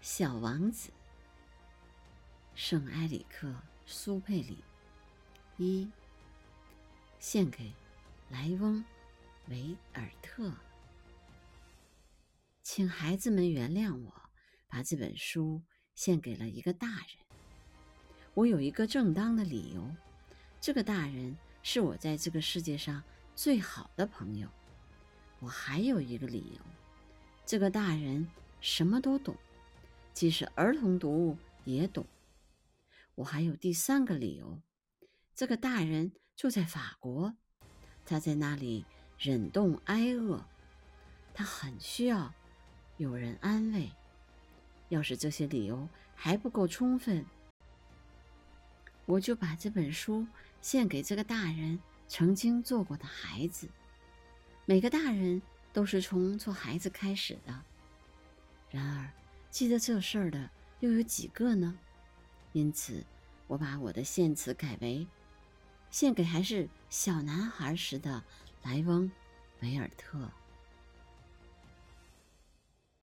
小王子，圣埃里克·苏佩里，一，献给莱翁·维尔特。请孩子们原谅我，把这本书献给了一个大人。我有一个正当的理由，这个大人是我在这个世界上最好的朋友。我还有一个理由，这个大人什么都懂，即使儿童读物也懂。我还有第三个理由，这个大人住在法国，他在那里忍冻挨饿，他很需要。有人安慰。要是这些理由还不够充分，我就把这本书献给这个大人曾经做过的孩子。每个大人都是从做孩子开始的。然而，记得这事儿的又有几个呢？因此，我把我的献词改为：献给还是小男孩时的莱翁·维尔特。